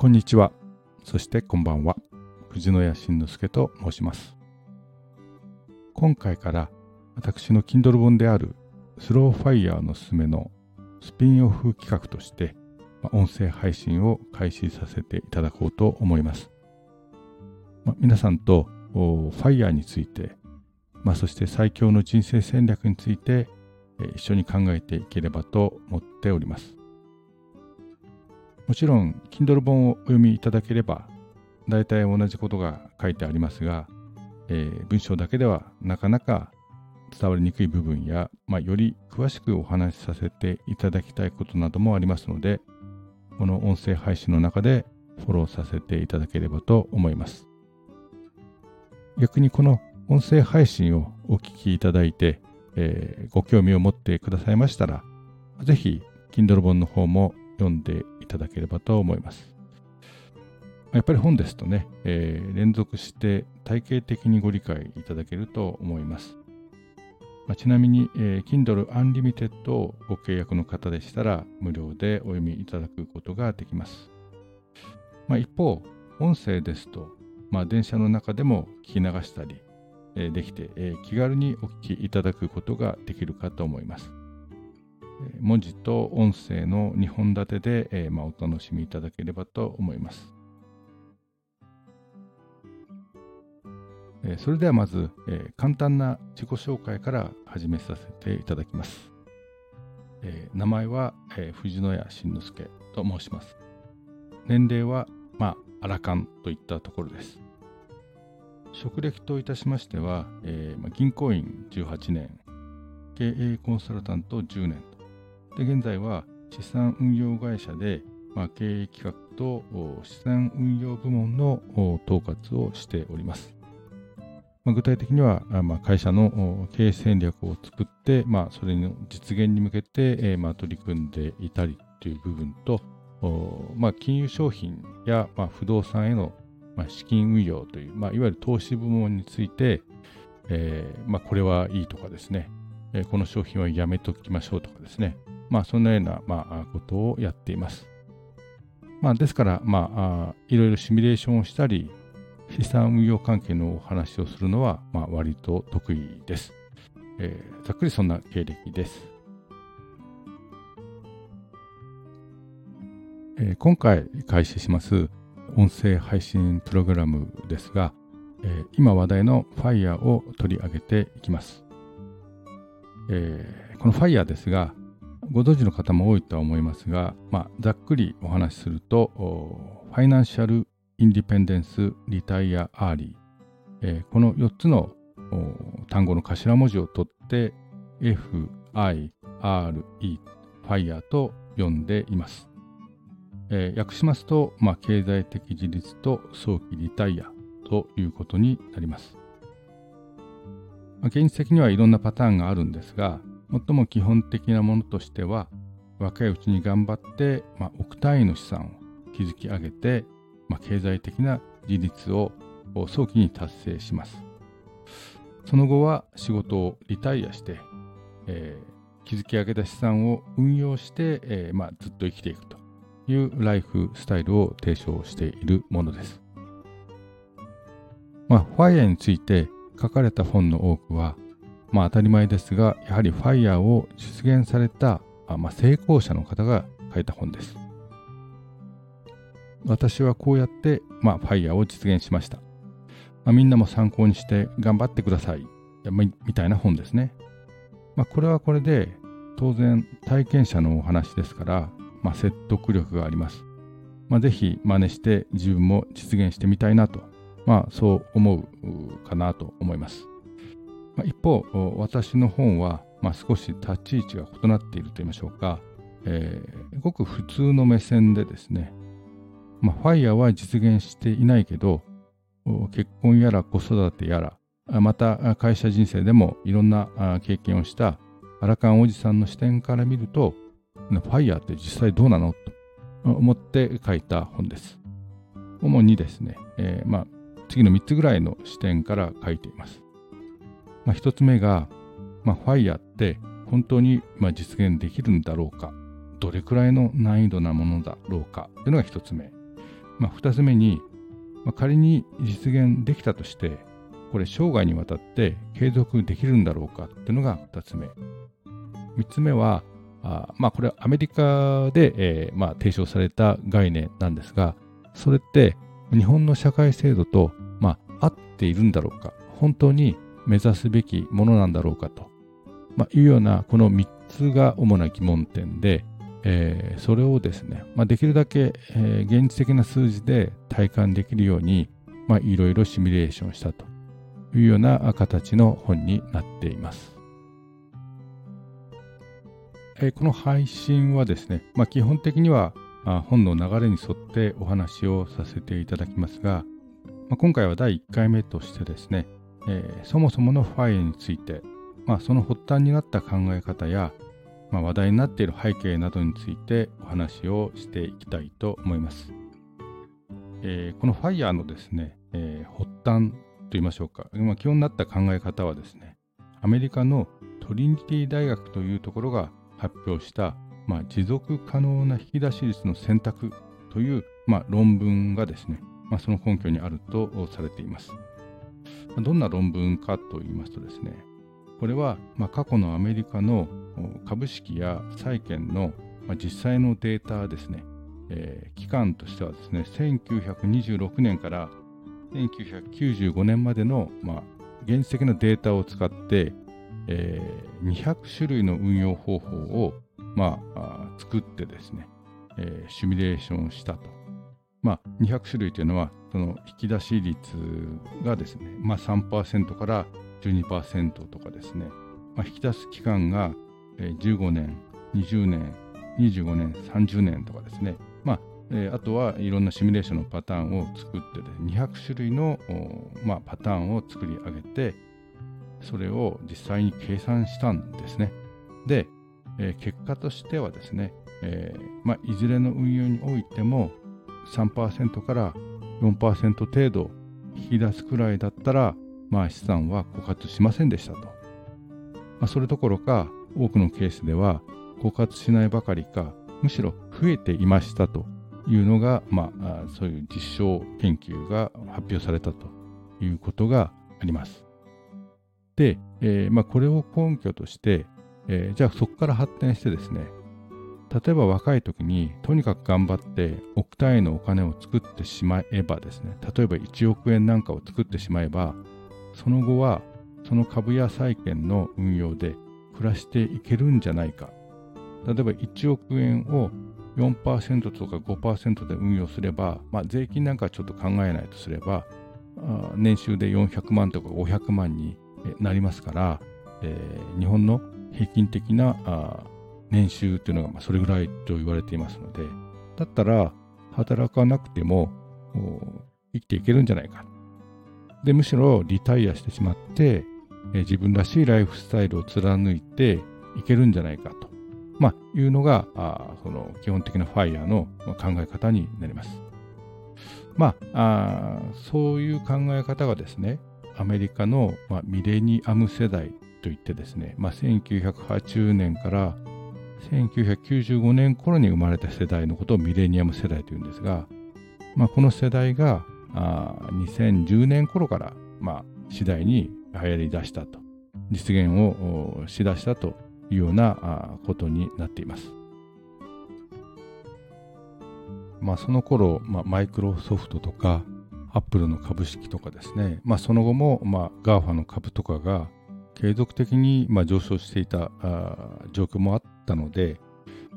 こんにちは。そしてこんばんは。藤野谷慎之介と申します。今回から私の Kindle 本であるスローファイヤーのすすめのスピンオフ企画として音声配信を開始させていただこうと思います。ま皆さんとファイヤーについて、まあ、そして最強の人生戦略について一緒に考えていければと思っております。もちろん Kindle 本をお読みいただければ大体同じことが書いてありますが、えー、文章だけではなかなか伝わりにくい部分や、まあ、より詳しくお話しさせていただきたいことなどもありますのでこの音声配信の中でフォローさせていただければと思います。逆にこの音声配信をお聞きいただいて、えー、ご興味を持ってくださいましたらぜひ Kindle 本の方も読んでいただければと思います。やっぱり本ですとね、えー、連続して体系的にご理解いただけると思います。まあ、ちなみに、えー、Kindle Unlimited をご契約の方でしたら無料でお読みいただくことができます。まあ、一方、音声ですと、まあ、電車の中でも聞き流したり、えー、できて、えー、気軽にお聞きいただくことができるかと思います。文字と音声の2本立てで、えー、まあ、お楽しみいただければと思います。えー、それではまず、えー、簡単な自己紹介から始めさせていただきます。え名前は、え藤野谷慎之介と申します。年齢は、まあ、アラカンといったところです。職歴といたしましては、えまあ、銀行員18年、経営コンサルタント10年とで現在は資産運用会社で、まあ、経営企画と資産運用部門の統括をしております。まあ、具体的には、まあ、会社の経営戦略を作って、まあ、それの実現に向けて、えー、まあ、取り組んでいたりという部分と、まあ、金融商品や、まあ、不動産への、まあ、資金運用という、まあ、いわゆる投資部門について、えーまあ、これはいいとかですね、えー、この商品はやめときましょうとかですね、まあ、そんなような、まあ、ことをやっています。まあ、ですから、まあ、いろいろシミュレーションをしたり、資産運用関係のお話をするのは、まあ、割と得意です、えー、ざっくりそんな経歴です。えー、今回開始します音声配信プログラムですが、えー、今話題の FIRE を取り上げていきます。えー、この FIRE ですが、ご存知の方も多いとは思いますが、まあ、ざっくりお話しすると、 Financial Independence Retire Early、えー、この4つの単語の頭文字を取って FIRE、ファイヤーと呼んでいます。えー、訳しますと、まあ、経済的自立と早期リタイアということになります。まあ、現実的にはいろんなパターンがあるんですが、最も基本的なものとしては若いうちに頑張って、まあ、億単位の資産を築き上げて、まあ、経済的な自立を早期に達成しますその後は仕事をリタイアして、えー、築き上げた資産を運用して、えーまあ、ずっと生きていくというライフスタイルを提唱しているものです。まあ、ファイアについて書かれた本の多くはまあ当たり前ですが、やはり FIRE を実現された、まあ、成功者の方が書いた本です。私はこうやって、まあ、FIRE を実現しました。まあ、みんなも参考にして頑張ってください。みたいな本ですね。まあ、これはこれで当然体験者のお話ですから、まあ、説得力があります。まあ、ぜひ真似して自分も実現してみたいなと、まあ、そう思うかなと思います。まあ、一方、私の本は、まあ、少し立ち位置が異なっていると言いましょうか、えー、ごく普通の目線でですね、まあ、ファイヤーは実現していないけど、結婚やら子育てやら、また会社人生でもいろんな経験をしたアラカンおじさんの視点から見ると、ファイヤーって実際どうなの？と思って書いた本です。主にですね、えー、まあ、次の3つぐらいの視点から書いています。まあ、1つ目が、まあ、ファイヤーって本当にま実現できるんだろうか。どれくらいの難易度なものだろうか。というのが1つ目。まあ、2つ目に、まあ、仮に実現できたとして、これ生涯にわたって継続できるんだろうか。っていうのが2つ目。3つ目は、あまあ、これはアメリカで、えーまあ、提唱された概念なんですが、それって日本の社会制度と、まあ、合っているんだろうか、本当に目指すべきものなんだろうかと、まあ、いうようなこの3つが主な疑問点で、えー、それをですね、まあ、できるだけ、えー、現実的な数字で体感できるように、いろいろシミュレーションしたというような形の本になっています。えー、この配信はですね、まあ、基本的には本の流れに沿ってお話をさせていただきますが、まあ、今回は第1回目としてですね、えー、そもそものファイアについて、まあ、その発端になった考え方や、まあ、話題になっている背景などについてお話をしていきたいと思います。えー、このファイヤーのですね、えー、発端と言いましょうか、まあ、基本になった考え方はですね、アメリカのトリニティ大学というところが発表した、まあ、持続可能な引き出し率の選択という、まあ、論文がですね、まあ、その根拠にあるとされています。どんな論文かと言いますとですね、これは、ま、過去のアメリカの株式や債券の、実際のデータですね、えー、期間としてはですね、1926年から1995年までの、まあ、原始的なデータを使って、えー、200種類の運用方法を、まあ、作ってですね、えー、シミュレーションしたと。まあ、200種類というのは、その引き出し率がですね、まあ、3%から12%とかですね、まあ、引き出す期間が15年、20年、25年、30年とかですね、まあえー、あとはいろんなシミュレーションのパターンを作ってで200種類の、まあ、パターンを作り上げてそれを実際に計算したんですね。で、えー、結果としてはですね、えーまあ、いずれの運用においても3%から4%程度引き出すくらいだったら、まあ、資産は枯渇しませんでしたと。まあ、それどころか多くのケースでは枯渇しないばかりかむしろ増えていましたというのが、まあ、そういう実証研究が発表されたということがあります。で、えーまあ、これを根拠として、えー、じゃあそこから発展してですね例えば若い時にとにかく頑張って億単位のお金を作ってしまえばですね例えば1億円なんかを作ってしまえばその後はその株や債券の運用で暮らしていけるんじゃないか。例えば1億円を4%とか5%で運用すれば、まあ、税金なんかちょっと考えないとすれば年収で400万とか500万になりますから、えー、日本の平均的な年収っていうのがまそれぐらいと言われていますのでだったら働かなくても生きていけるんじゃないかでむしろリタイアしてしまって、え、自分らしいライフスタイルを貫いていけるんじゃないかと、まあ、いうのがあその基本的なファイヤーの考え方になります。まあ、あそういう考え方がですねアメリカの、まあ、ミレニアム世代といってですね、まあ、1980年から1995年頃に生まれた世代のことをミレニアム世代というんですが、まあ、この世代があ2010年頃から、まあ、次第に流行り出したと実現をしだしたというようなことになっています。まあ、その頃、まあ、マイクロソフトとかアップルの株式とかですね、まあ、その後も、まあ、GAFA の株とかが継続的に、まあ、上昇していたあ状況もあったので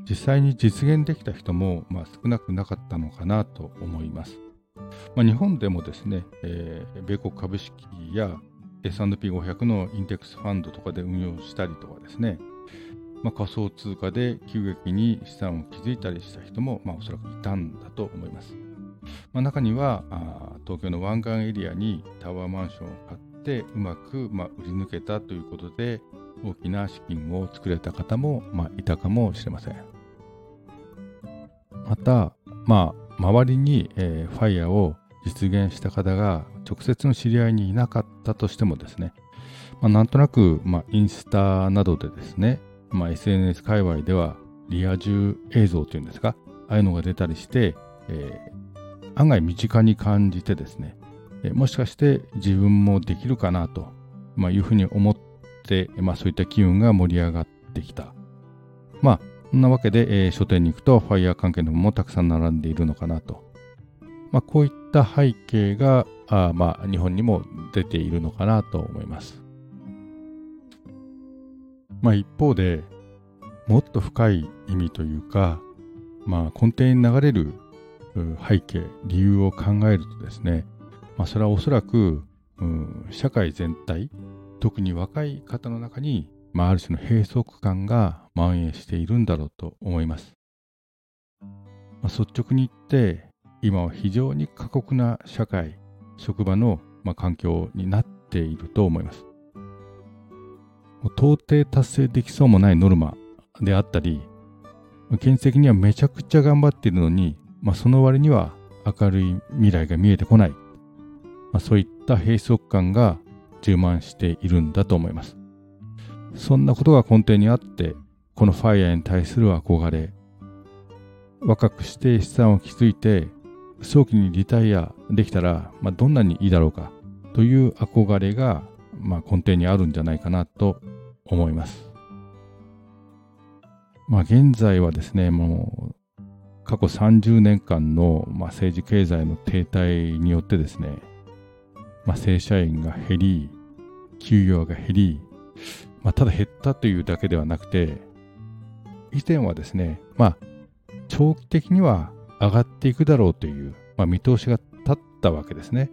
実際に実現できた人も、まあ、少なくなかったのかなと思います。まあ、日本でもですね、えー、米国株式や S&P500 のインデックスファンドとかで運用したりとかですね、まあ、仮想通貨で急激に資産を築いたりした人も、まあ、おそらくいたんだと思います。まあ、中にはあ東京の湾岸エリアにタワーマンションを買ってうまく、まあ、売り抜けたということで大きな資金を作れた方も、まあ、いたかもしれません。また、まあ、周りに、えー、ファイヤーを実現した方が直接の知り合いにいなかったとしてもですね、まあ、なんとなく、まあ、インスタなどでですね、まあ、SNS 界隈ではリア充映像というんですか、ああいうのが出たりして、え案外身近に感じてですね、もしかして自分もできるかなと、まあ、いうふうに思って、まあ、そういった機運が盛り上がってきた。まあ、そんなわけで、えー、書店に行くとファイヤー関係の本もたくさん並んでいるのかなと。まあ、こういった背景が、あまあ、日本にも出ているのかなと思います。まあ、一方で、もっと深い意味というか、まあ、根底に流れる背景、理由を考えるとですね、まあ、それはおそらく、うん、社会全体、特に若い方の中に、まあ、ある種の閉塞感が蔓延しているんだろうと思います。まあ、率直に言って、今は非常に過酷な社会、職場の、まあ、環境になっていると思います。到底達成できそうもないノルマであったり、現実的にはめちゃくちゃ頑張っているのに、まあ、その割には明るい未来が見えてこない、まあ、そういった閉塞感が充満しているんだと思います。そんなことが根底にあって、このファイヤーに対する憧れ、若くして資産を築いて、早期にリタイアできたら、まあ、どんなにいいだろうかという憧れが、まあ、根底にあるんじゃないかなと思います。まあ、現在はですね、もう過去30年間の、まあ、政治経済の停滞によってですね、まあ、正社員が減り、給与が減り、まあ、ただ減ったというだけではなくて、以前はですね、まあ、長期的には上がっていくだろうという、まあ、見通しが立ったわけですね。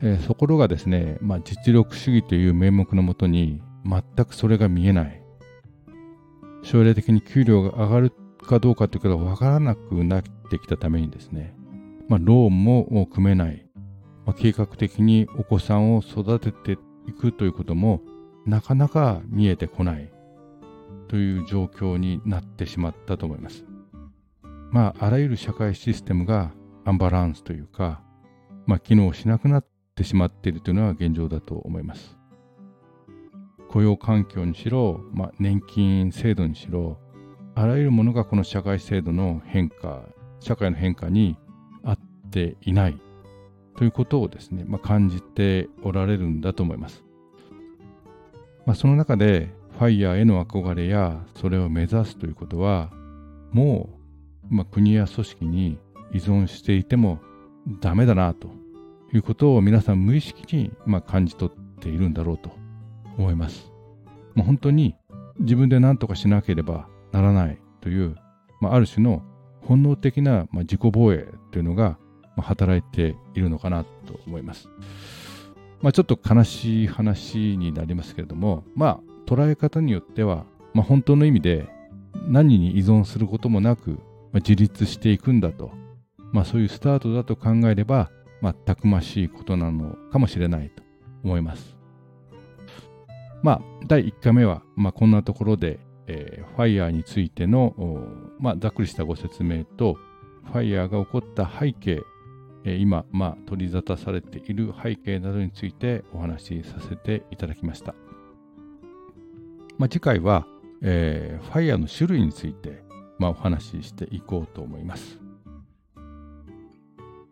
えー、ところがですね、まあ、実力主義という名目のもとに全くそれが見えない。将来的に給料が上がるかどうかということが分からなくなってきたためにですね、まあ、ローンも組めない、まあ、計画的にお子さんを育てていくということもなかなか見えてこないという状況になってしまったと思います。まあ、あらゆる社会システムがアンバランスというか、まあ、機能しなくなってしまっているというのは現状だと思います。雇用環境にしろ、まあ、年金制度にしろ、あらゆるものがこの社会制度の変化、社会の変化に合っていないということをですね、まあ、感じておられるんだと思います。まあ、その中でファイヤーへの憧れやそれを目指すということはもう、まあ、国や組織に依存していてもダメだなということを皆さん無意識に、まあ、感じ取っているんだろうと思います。まあ、本当に自分で何とかしなければならないという、まあ、ある種の本能的な、まあ、自己防衛というのが、働いているのかなと思います。まあ、ちょっと悲しい話になりますけれども、まあ、捉え方によっては、まあ、本当の意味で何に依存することもなく、まあ、自立していくんだと、まあ、そういうスタートだと考えれば、まあ、たくましいことなのかもしれないと思います。まあ、第1回目は、まあ、こんなところで、えー、ファイヤーについての、まあ、ざっくりしたご説明と、ファイヤーが起こった背景、今、まあ、取り沙汰されている背景などについてお話しさせていただきました。まあ、次回は、えー、ファイヤーの種類について、まあ、お話ししていこうと思います。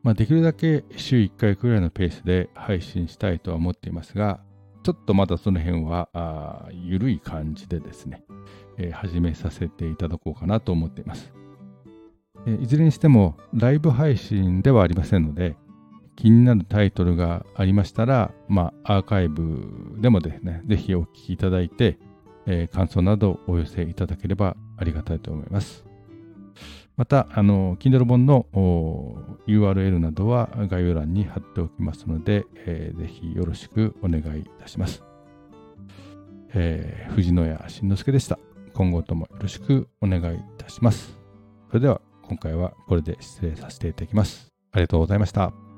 まあ、できるだけ週1回くらいのペースで配信したいとは思っていますが、ちょっとまだその辺はあ緩い感じでですね、えー、始めさせていただこうかなと思っています。いずれにしてもライブ配信ではありませんので、気になるタイトルがありましたら、まあ、アーカイブでもですね、ぜひお聞きいただいて、えー、感想などお寄せいただければありがたいと思います。また、あの、Kindle 本の URL などは概要欄に貼っておきますので、えー、ぜひよろしくお願いいたします。えー、藤野谷慎之介でした。今後ともよろしくお願いいたします。それでは今回はこれで失礼させていただきます。ありがとうございました。